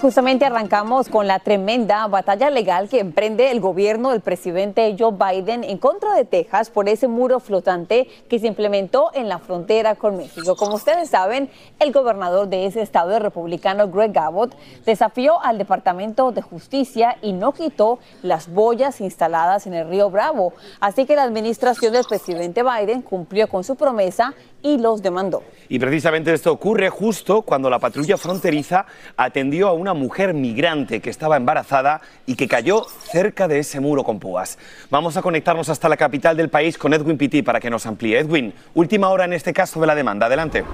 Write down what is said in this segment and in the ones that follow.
Justamente arrancamos con la tremenda batalla legal que emprende el gobierno del presidente Joe Biden en contra de Texas por ese muro flotante que se implementó en la frontera con México. Como ustedes saben, el gobernador de ese estado, republicano Greg Abbott, desafió al Departamento de Justicia y no quitó las boyas instaladas en el río Bravo. Así que la administración del presidente Biden cumplió con su promesa y los demandó. Y precisamente esto ocurre justo cuando la patrulla fronteriza atendió a una mujer migrante que estaba embarazada y que cayó cerca de ese muro con púas. Vamos a conectarnos hasta la capital del país con Edwin Pitti para que nos amplíe. Edwin, última hora en este caso de la demanda. Adelante.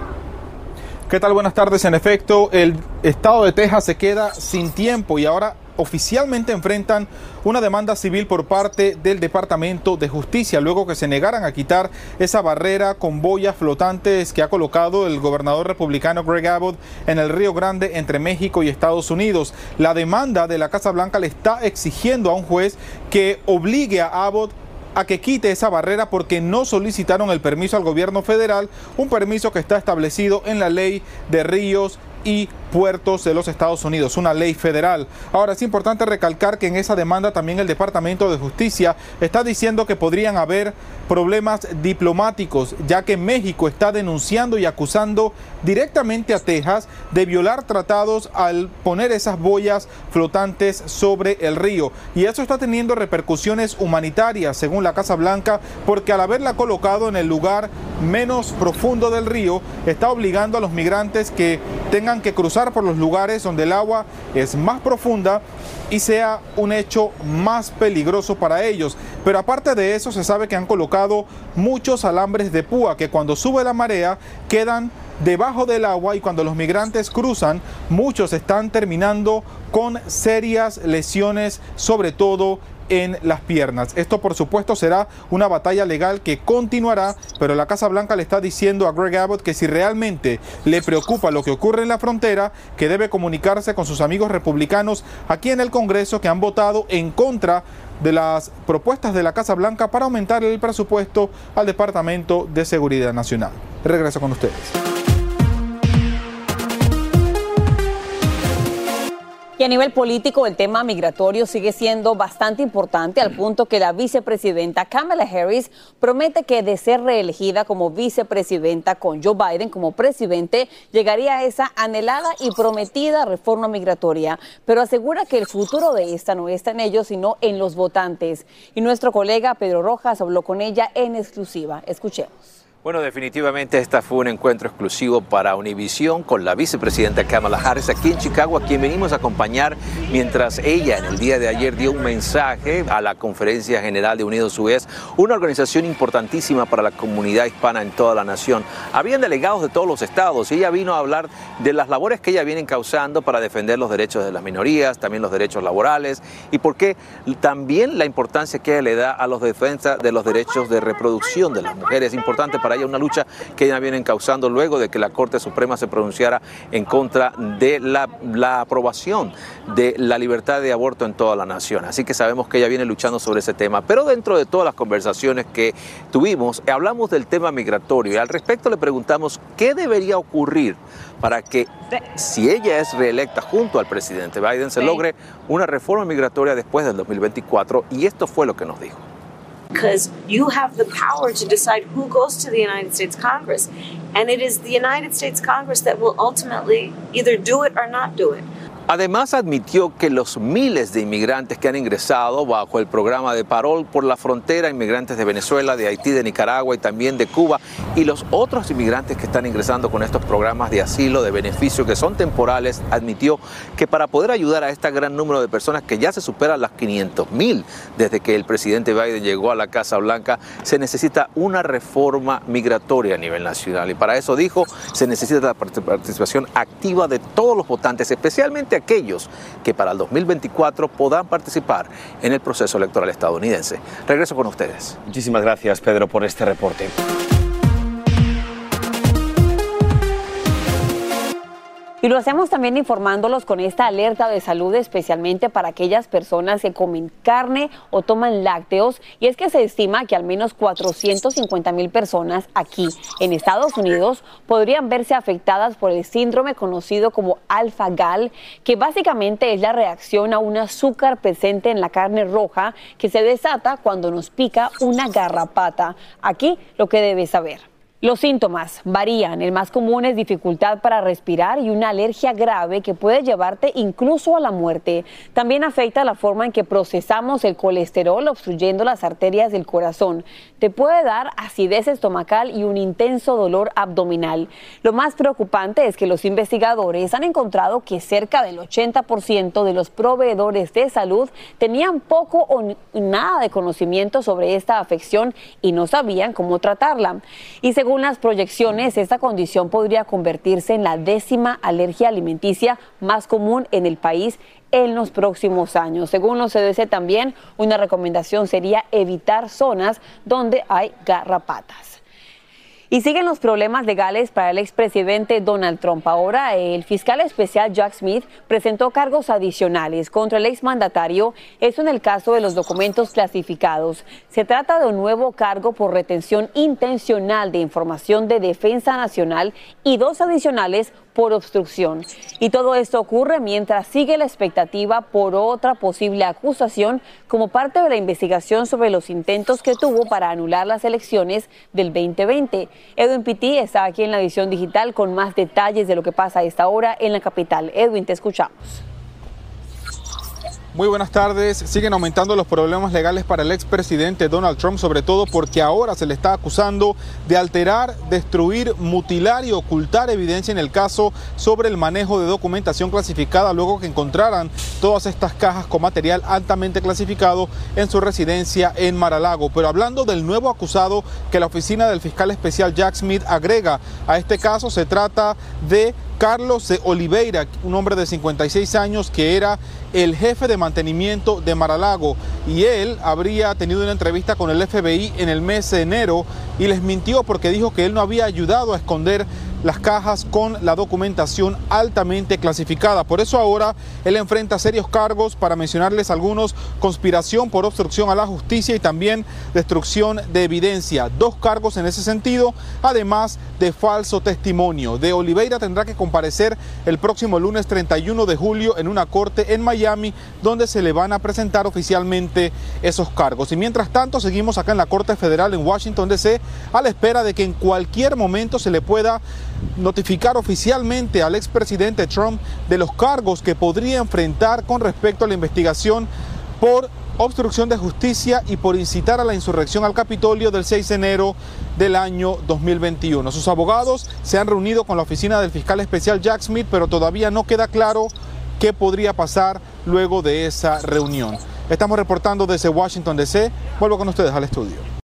¿Qué tal? Buenas tardes. En efecto, el estado de Texas se queda sin tiempo y ahora oficialmente enfrentan una demanda civil por parte del Departamento de Justicia, luego que se negaran a quitar esa barrera con boyas flotantes que ha colocado el gobernador republicano Greg Abbott en el Río Grande entre México y Estados Unidos. La demanda de la Casa Blanca le está exigiendo a un juez que obligue a Abbott a que quite esa barrera porque no solicitaron el permiso al gobierno federal, un permiso que está establecido en la ley de ríos y puertos de los Estados Unidos, una ley federal. Ahora es importante recalcar que en esa demanda también el Departamento de Justicia está diciendo que podrían haber problemas diplomáticos, ya que México está denunciando y acusando directamente a Texas de violar tratados al poner esas boyas flotantes sobre el río. Y eso está teniendo repercusiones humanitarias, según la Casa Blanca, porque al haberla colocado en el lugar menos profundo del río, está obligando a los migrantes que tengan que cruzar por los lugares donde el agua es más profunda y sea un hecho más peligroso para ellos. Pero aparte de eso, se sabe que han colocado muchos alambres de púa que cuando sube la marea quedan debajo del agua y cuando los migrantes cruzan, muchos están terminando con serias lesiones, sobre todo en las piernas. Esto por supuesto será una batalla legal que continuará, pero la Casa Blanca le está diciendo a Greg Abbott que si realmente le preocupa lo que ocurre en la frontera, que debe comunicarse con sus amigos republicanos aquí en el Congreso que han votado en contra de las propuestas de la Casa Blanca para aumentar el presupuesto al Departamento de Seguridad Nacional. Regreso con ustedes. Y a nivel político, el tema migratorio sigue siendo bastante importante al punto que la vicepresidenta Kamala Harris promete que de ser reelegida como vicepresidenta con Joe Biden como presidente, llegaría a esa anhelada y prometida reforma migratoria, pero asegura que el futuro de esta no está en ellos, sino en los votantes. Y nuestro colega Pedro Rojas habló con ella en exclusiva. Escuchemos. Bueno, definitivamente este fue un encuentro exclusivo para Univisión con la vicepresidenta Kamala Harris aquí en Chicago, a quien venimos a acompañar mientras ella en el día de ayer dio un mensaje a la Conferencia General de Unidos UES, una organización importantísima para la comunidad hispana en toda la nación. Habían delegados de todos los estados y ella vino a hablar de las labores que ella viene causando para defender los derechos de las minorías, también los derechos laborales y por qué también la importancia que ella le da a los defensas de los derechos de reproducción de las mujeres. Es importante para playa, una lucha que ya vienen causando luego de que la Corte Suprema se pronunciara en contra de la, la aprobación de la libertad de aborto en toda la nación. Así que sabemos que ella viene luchando sobre ese tema. Pero dentro de todas las conversaciones que tuvimos, hablamos del tema migratorio y al respecto le preguntamos qué debería ocurrir para que si ella es reelecta junto al presidente Biden se logre una reforma migratoria después del 2024 y esto fue lo que nos dijo. Because you have the power to decide who goes to the United States Congress. And it is the United States Congress that will ultimately either do it or not do it. Además admitió que los miles de inmigrantes que han ingresado bajo el programa de parol por la frontera, inmigrantes de Venezuela, de Haití, de Nicaragua y también de Cuba, y los otros inmigrantes que están ingresando con estos programas de asilo, de beneficio, que son temporales, admitió que para poder ayudar a este gran número de personas que ya se superan las 500 mil desde que el presidente Biden llegó a la Casa Blanca, se necesita una reforma migratoria a nivel nacional. Y para eso dijo, se necesita la participación activa de todos los votantes, especialmente aquellos que para el 2024 puedan participar en el proceso electoral estadounidense. Regreso con ustedes. Muchísimas gracias, Pedro, por este reporte. Y lo hacemos también informándolos con esta alerta de salud, especialmente para aquellas personas que comen carne o toman lácteos. Y es que se estima que al menos 450 mil personas aquí en Estados Unidos podrían verse afectadas por el síndrome conocido como alfa-gal, que básicamente es la reacción a un azúcar presente en la carne roja que se desata cuando nos pica una garrapata. Aquí lo que debes saber. Los síntomas varían. El más común es dificultad para respirar y una alergia grave que puede llevarte incluso a la muerte. También afecta la forma en que procesamos el colesterol obstruyendo las arterias del corazón. Te puede dar acidez estomacal y un intenso dolor abdominal. Lo más preocupante es que los investigadores han encontrado que cerca del 80% de los proveedores de salud tenían poco o nada de conocimiento sobre esta afección y no sabían cómo tratarla. Y según las proyecciones, esta condición podría convertirse en la décima alergia alimenticia más común en el país en los próximos años. Según los CDC también, una recomendación sería evitar zonas donde hay garrapatas. Y siguen los problemas legales para el expresidente Donald Trump. Ahora el fiscal especial Jack Smith presentó cargos adicionales contra el exmandatario, eso en el caso de los documentos clasificados. Se trata de un nuevo cargo por retención intencional de información de defensa nacional y dos adicionales por obstrucción. Y todo esto ocurre mientras sigue la expectativa por otra posible acusación como parte de la investigación sobre los intentos que tuvo para anular las elecciones del 2020. Edwin Pitti está aquí en la edición digital con más detalles de lo que pasa a esta hora en la capital. Edwin, te escuchamos. Muy buenas tardes. Siguen aumentando los problemas legales para el expresidente Donald Trump, sobre todo porque ahora se le está acusando de alterar, destruir, mutilar y ocultar evidencia en el caso sobre el manejo de documentación clasificada luego que encontraran todas estas cajas con material altamente clasificado en su residencia en Maralago. Pero hablando del nuevo acusado que la oficina del fiscal especial Jack Smith agrega a este caso, se trata de Carlos de Oliveira, un hombre de 56 años que era el jefe de mantenimiento de Maralago y él habría tenido una entrevista con el FBI en el mes de enero y les mintió porque dijo que él no había ayudado a esconder las cajas con la documentación altamente clasificada. Por eso ahora él enfrenta serios cargos, para mencionarles algunos, conspiración por obstrucción a la justicia y también destrucción de evidencia. Dos cargos en ese sentido, además de falso testimonio. De Oliveira tendrá que comparecer el próximo lunes 31 de julio en una corte en Miami donde se le van a presentar oficialmente esos cargos. Y mientras tanto seguimos acá en la Corte Federal en Washington DC a la espera de que en cualquier momento se le pueda notificar oficialmente al expresidente Trump de los cargos que podría enfrentar con respecto a la investigación por obstrucción de justicia y por incitar a la insurrección al Capitolio del 6 de enero del año 2021. Sus abogados se han reunido con la oficina del fiscal especial Jack Smith, pero todavía no queda claro qué podría pasar luego de esa reunión. Estamos reportando desde Washington DC. Vuelvo con ustedes al estudio.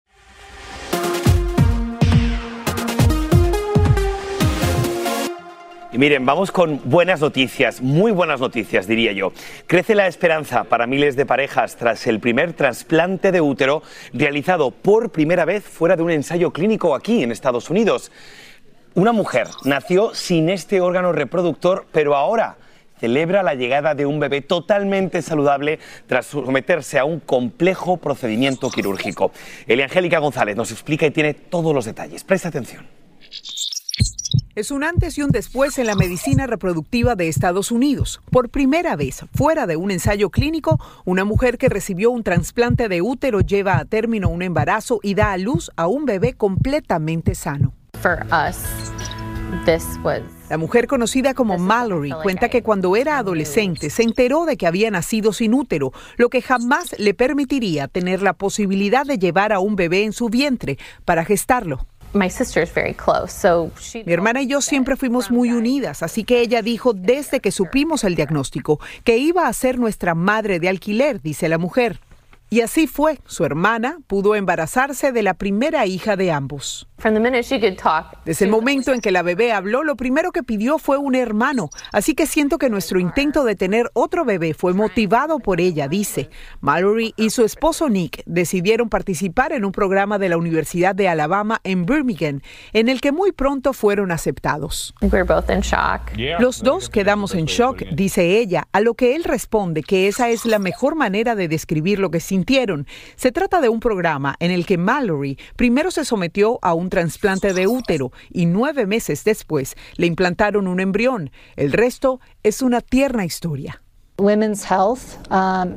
Miren, vamos con buenas noticias, muy buenas noticias, diría yo. Crece la esperanza para miles de parejas tras el primer trasplante de útero realizado por primera vez fuera de un ensayo clínico aquí en Estados Unidos. Una mujer nació sin este órgano reproductor, pero ahora celebra la llegada de un bebé totalmente saludable tras someterse a un complejo procedimiento quirúrgico. Elia Angélica González nos explica y tiene todos los detalles. Presta atención. Es un antes y un después en la medicina reproductiva de Estados Unidos. Por primera vez, fuera de un ensayo clínico, una mujer que recibió un trasplante de útero lleva a término un embarazo y da a luz a un bebé completamente sano. La mujer conocida como Mallory cuenta que cuando era adolescente se enteró de que había nacido sin útero, lo que jamás le permitiría tener la posibilidad de llevar a un bebé en su vientre para gestarlo. Mi hermana y yo siempre fuimos muy unidas, así que ella dijo desde que supimos el diagnóstico que iba a ser nuestra madre de alquiler, dice la mujer. Y así fue, su hermana pudo embarazarse de la primera hija de ambos. Desde el momento en que la bebé habló, lo primero que pidió fue un hermano, así que siento que nuestro intento de tener otro bebé fue motivado por ella, dice. Mallory y su esposo Nick decidieron participar en un programa de la Universidad de Alabama en Birmingham, en el que muy pronto fueron aceptados. Los dos quedamos en shock, dice ella, a lo que él responde que esa es la mejor manera de describir lo que Se trata de un programa en el que Mallory primero se sometió a un trasplante de útero y nueve meses después le implantaron un embrión. El resto es una tierna historia. Um,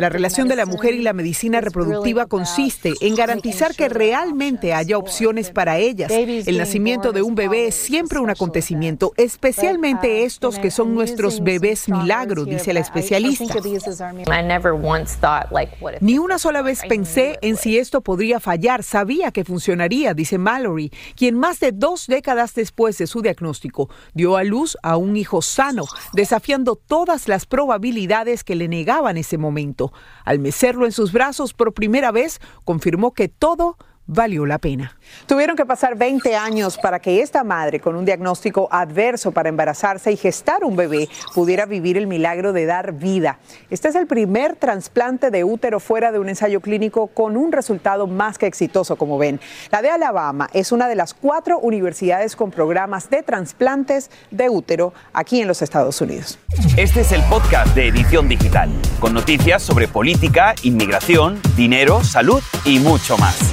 la relación de la mujer y la medicina reproductiva consiste en garantizar que realmente haya opciones para ellas. El nacimiento de un bebé es siempre un acontecimiento, especialmente uh, estos que son nuestros bebés milagro, dice la especialista. Ni una sola vez pensé en si esto podría fallar. Sabía que funcionaría, dice Mallory, quien más de dos décadas después de su diagnóstico dio a luz a un hijo sano, desafiando todas las probabilidades que le negaban ese momento. Al mecerlo en sus brazos por primera vez, confirmó que todo valió la pena. Tuvieron que pasar 20 años para que esta madre, con un diagnóstico adverso para embarazarse y gestar un bebé, pudiera vivir el milagro de dar vida. Este es el primer trasplante de útero fuera de un ensayo clínico con un resultado más que exitoso, como ven. La de Alabama es una de las cuatro universidades con programas de trasplantes de útero aquí en los Estados Unidos. Este es el podcast de Edición Digital, con noticias sobre política, inmigración, dinero, salud y mucho más.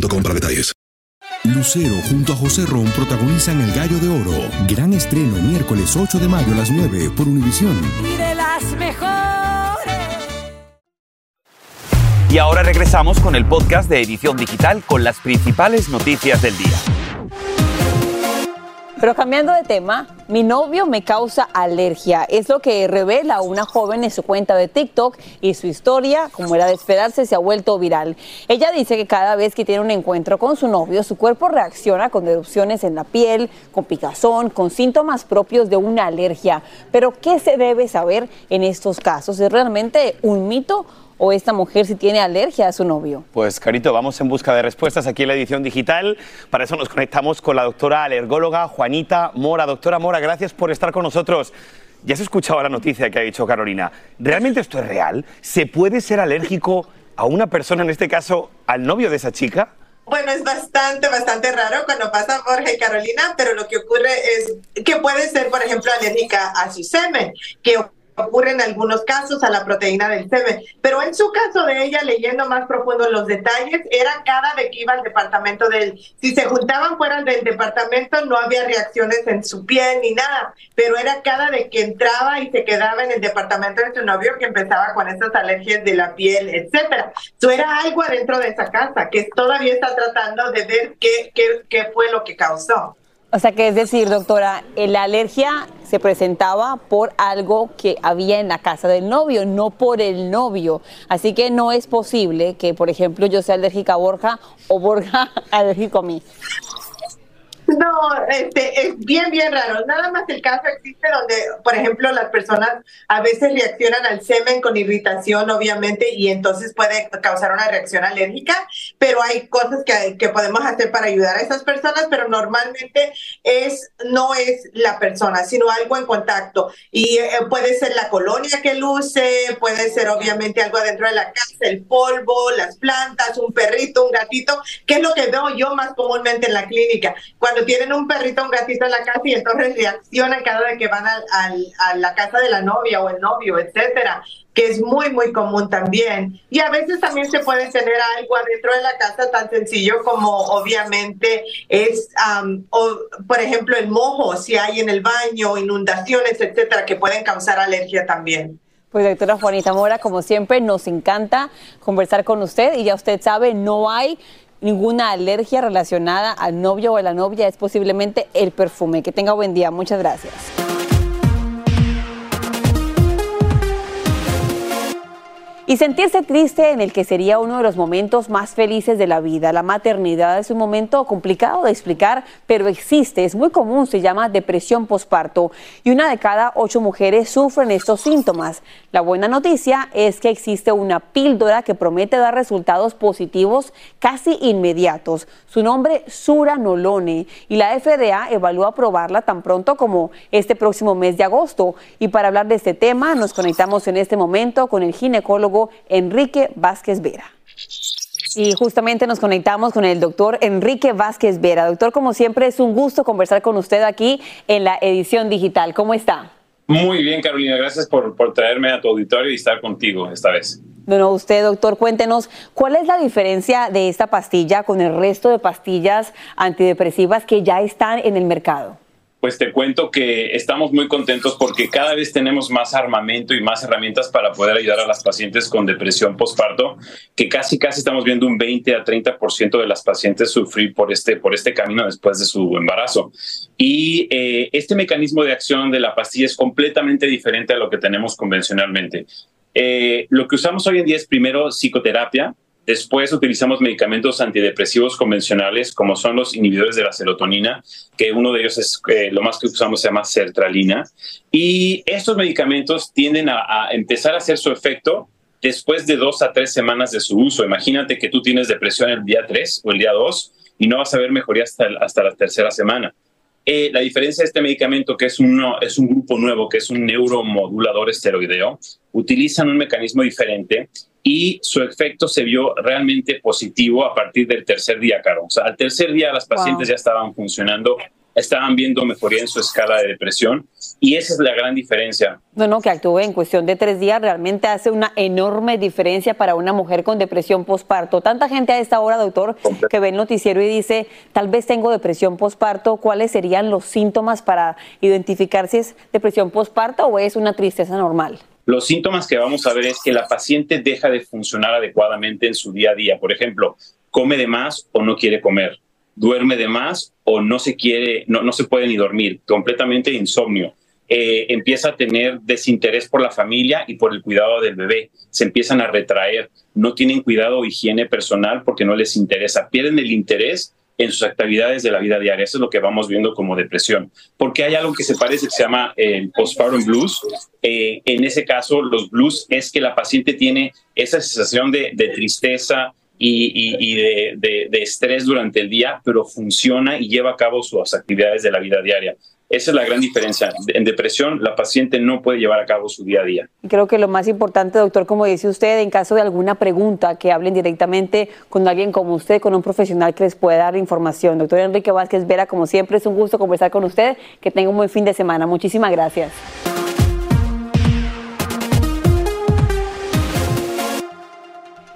para detalles. Lucero junto a José Ron protagonizan El Gallo de Oro. Gran estreno miércoles 8 de mayo a las 9 por Univisión. Y de las mejores. Y ahora regresamos con el podcast de Edición Digital con las principales noticias del día. Pero cambiando de tema, mi novio me causa alergia. Es lo que revela una joven en su cuenta de TikTok y su historia, como era de esperarse, se ha vuelto viral. Ella dice que cada vez que tiene un encuentro con su novio, su cuerpo reacciona con erupciones en la piel, con picazón, con síntomas propios de una alergia. Pero, ¿qué se debe saber en estos casos? ¿Es realmente un mito o esta mujer si tiene alergia a su novio? Pues Carito, vamos en busca de respuestas aquí en la edición digital. Para eso nos conectamos con la doctora alergóloga Juanita Mora. Doctora Mora, gracias por estar con nosotros. Ya se escuchado la noticia que ha dicho Carolina. ¿Realmente esto es real? ¿Se puede ser alérgico a una persona, en este caso al novio de esa chica? Bueno, es bastante, bastante raro cuando pasa Jorge y Carolina, pero lo que ocurre es que puede ser, por ejemplo, alérgica a su semen, que ocurre en algunos casos a la proteína del semen. Pero en su caso de ella, leyendo más profundo los detalles, era cada vez que iba al departamento del... Si se juntaban fuera del departamento, no había reacciones en su piel ni nada, pero era cada vez que entraba y se quedaba en el departamento de su novio que empezaba con estas alergias de la piel, etcétera. Eso era algo adentro de esa casa que todavía está tratando de ver qué, qué, qué fue lo que causó. O sea, que es decir, doctora, la alergia se presentaba por algo que había en la casa del novio, no por el novio. Así que no es posible que, por ejemplo, yo sea alérgica a Borja o Borja alérgico a mí. No, este, es bien, bien raro. Nada más el caso existe donde, por ejemplo, las personas a veces reaccionan al semen con irritación, obviamente, y entonces puede causar una reacción alérgica, pero hay cosas que, que podemos hacer para ayudar a esas personas, pero normalmente es, no es la persona, sino algo en contacto. Y eh, puede ser la colonia que luce, puede ser obviamente algo adentro de la casa, el polvo, las plantas, un perrito, un gatito, que es lo que veo yo más comúnmente en la clínica. Cuando tienen un perrito, un gatito en la casa y entonces reaccionan cada vez que van al, a la casa de la novia o el novio, etcétera, que es muy, muy común también. Y a veces también se puede tener algo adentro de la casa tan sencillo como obviamente es, o, por ejemplo, el mojo, si hay en el baño, inundaciones, etcétera, que pueden causar alergia también. Pues doctora Juanita Mora, como siempre, nos encanta conversar con usted y ya usted sabe, no hay ninguna alergia relacionada al novio o a la novia, es posiblemente el perfume. Que tenga buen día. Muchas gracias. Y sentirse triste en el que sería uno de los momentos más felices de la vida. La maternidad es un momento complicado de explicar, pero existe, es muy común, se llama depresión posparto y una de cada ocho mujeres sufren estos síntomas. La buena noticia es que existe una píldora que promete dar resultados positivos casi inmediatos. Su nombre Sura Nolone y la FDA evalúa aprobarla tan pronto como este próximo mes de agosto. Y para hablar de este tema nos conectamos en este momento con el ginecólogo Enrique Vázquez Vera. Y justamente nos conectamos con el doctor Enrique Vázquez Vera. Doctor, como siempre, es un gusto conversar con usted aquí en la edición digital. ¿Cómo está? Muy bien, Carolina. Gracias por, por traerme a tu auditorio y estar contigo esta vez. Bueno, usted, doctor, cuéntenos, ¿cuál es la diferencia de esta pastilla con el resto de pastillas antidepresivas que ya están en el mercado? Pues te cuento que estamos muy contentos porque cada vez tenemos más armamento y más herramientas para poder ayudar a las pacientes con depresión postparto, que casi casi estamos viendo un 20 a 30% de las pacientes sufrir por este, por este camino después de su embarazo. Y eh, este mecanismo de acción de la pastilla es completamente diferente a lo que tenemos convencionalmente. Eh, lo que usamos hoy en día es primero psicoterapia, Después utilizamos medicamentos antidepresivos convencionales, como son los inhibidores de la serotonina, que uno de ellos es eh, lo más que usamos se llama sertralina. Y estos medicamentos tienden a, empezar a hacer su efecto después de dos a tres semanas de su uso. Imagínate que tú tienes depresión el día 3 o el día 2 y no vas a ver mejoría hasta, hasta la tercera semana. Eh, la diferencia de este medicamento, que es, uno, es un grupo nuevo, que es un neuromodulador esteroideo, utilizan un mecanismo diferente y su efecto se vio realmente positivo a partir del tercer día, Caro. O sea, al tercer día las pacientes wow. ya estaban funcionando, estaban viendo mejoría en su escala de depresión y esa es la gran diferencia. No, no, que actúe en cuestión de tres días realmente hace una enorme diferencia para una mujer con depresión postparto. Tanta gente a esta hora, doctor, que ve el noticiero y dice, tal vez tengo depresión postparto, ¿cuáles serían los síntomas para identificar si es depresión postparto o es una tristeza normal? Los síntomas que vamos a ver es que la paciente deja de funcionar adecuadamente en su día a día. Por ejemplo, come de más o no quiere comer, duerme de más o no se quiere, no, no se puede ni dormir, completamente insomnio. Eh, empieza a tener desinterés por la familia y por el cuidado del bebé. Se empiezan a retraer, no tienen cuidado o higiene personal porque no les interesa, pierden el interés en sus actividades de la vida diaria. Eso es lo que vamos viendo como depresión. Porque hay algo que se parece que se llama el postpartum blues. Eh, en ese caso, los blues es que la paciente tiene esa sensación de, tristeza, y, de, estrés durante el día, pero funciona y lleva a cabo sus actividades de la vida diaria. Esa es la gran diferencia. En depresión, la paciente no puede llevar a cabo su día a día. Creo que lo más importante, doctor, como dice usted, en caso de alguna pregunta, que hablen directamente con alguien como usted, con un profesional que les pueda dar información. Doctor Enrique Vázquez Vera, como siempre, es un gusto conversar con usted. Que tenga un buen fin de semana. Muchísimas gracias.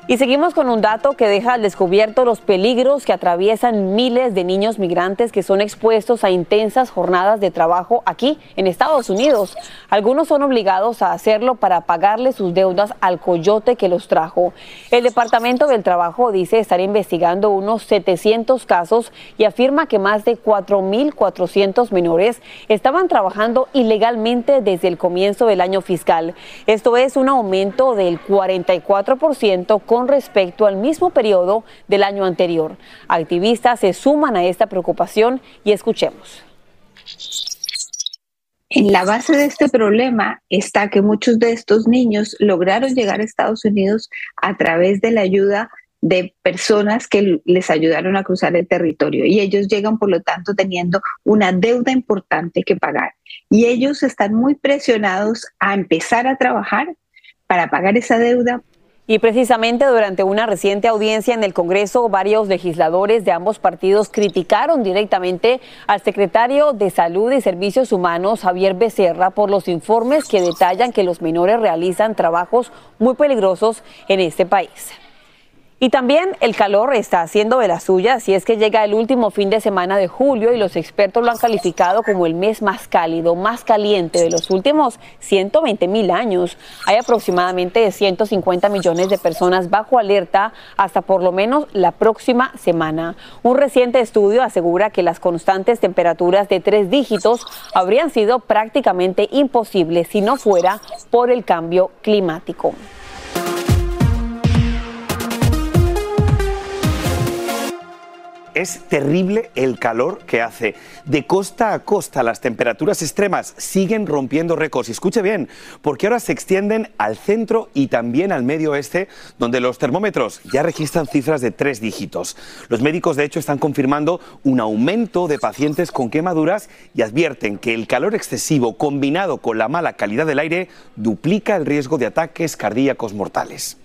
Y seguimos con un dato que deja al descubierto los peligros que atraviesan miles de niños migrantes que son expuestos a intensas jornadas de trabajo aquí en Estados Unidos. Algunos son obligados a hacerlo para pagarle sus deudas al coyote que los trajo. El Departamento del Trabajo dice estar investigando unos 700 casos y afirma que más de 4.400 menores estaban trabajando ilegalmente desde el comienzo del año fiscal. Esto es un aumento del 44% con con respecto al mismo periodo del año anterior. Activistas se suman a esta preocupación y escuchemos. En la base de este problema está que muchos de estos niños lograron llegar a Estados Unidos a través de la ayuda de personas que les ayudaron a cruzar el territorio y ellos llegan por lo tanto teniendo una deuda importante que pagar y ellos están muy presionados a empezar a trabajar para pagar esa deuda y precisamente durante una reciente audiencia en el Congreso, varios legisladores de ambos partidos criticaron directamente al secretario de Salud y Servicios Humanos, Javier Becerra, por los informes que detallan que los menores realizan trabajos muy peligrosos en este país. Y también el calor está haciendo de la suya, si es que llega el último fin de semana de julio y los expertos lo han calificado como el mes más cálido, más caliente de los últimos 120 mil años. Hay aproximadamente 150 millones de personas bajo alerta hasta por lo menos la próxima semana. Un reciente estudio asegura que las constantes temperaturas de tres dígitos habrían sido prácticamente imposibles si no fuera por el cambio climático. Es terrible el calor que hace. De costa a costa las temperaturas extremas siguen rompiendo récords. Y escuche bien, porque ahora se extienden al centro y también al medio oeste, donde los termómetros ya registran cifras de tres dígitos. Los médicos, de hecho, están confirmando un aumento de pacientes con quemaduras y advierten que el calor excesivo combinado con la mala calidad del aire duplica el riesgo de ataques cardíacos mortales.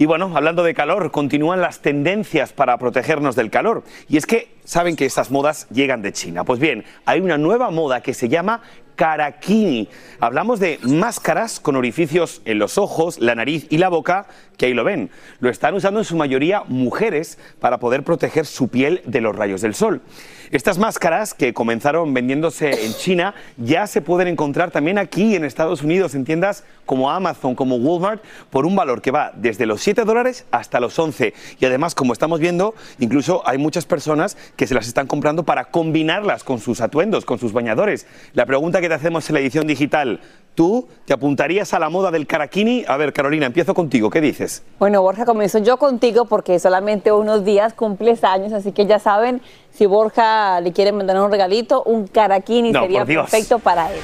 Y bueno, hablando de calor, continúan las tendencias para protegernos del calor. Y es que saben que esas modas llegan de China. Pues bien, hay una nueva moda que se llama Karakini. Hablamos de máscaras con orificios en los ojos, la nariz y la boca, que ahí lo ven. Lo están usando en su mayoría mujeres para poder proteger su piel de los rayos del sol. Estas máscaras que comenzaron vendiéndose en China ya se pueden encontrar también aquí en Estados Unidos en tiendas como Amazon, como Walmart, por un valor que va desde los 7 dólares hasta los 11. Y además, como estamos viendo, incluso hay muchas personas que se las están comprando para combinarlas con sus atuendos, con sus bañadores. La pregunta que te hacemos en la edición digital, ¿Tú te apuntarías a la moda del karakini? A ver, Carolina, empiezo contigo. ¿Qué dices? Bueno, Borja, comienzo yo contigo porque solamente unos días cumples años, así que ya saben, si Borja le quiere mandar un regalito, un karakini sería perfecto para él.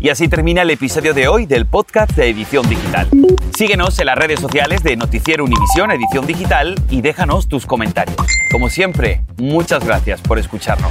Y así termina el episodio de hoy del podcast de Edición Digital. Síguenos en las redes sociales de Noticiero Univisión Edición Digital y déjanos tus comentarios. Como siempre, muchas gracias por escucharnos.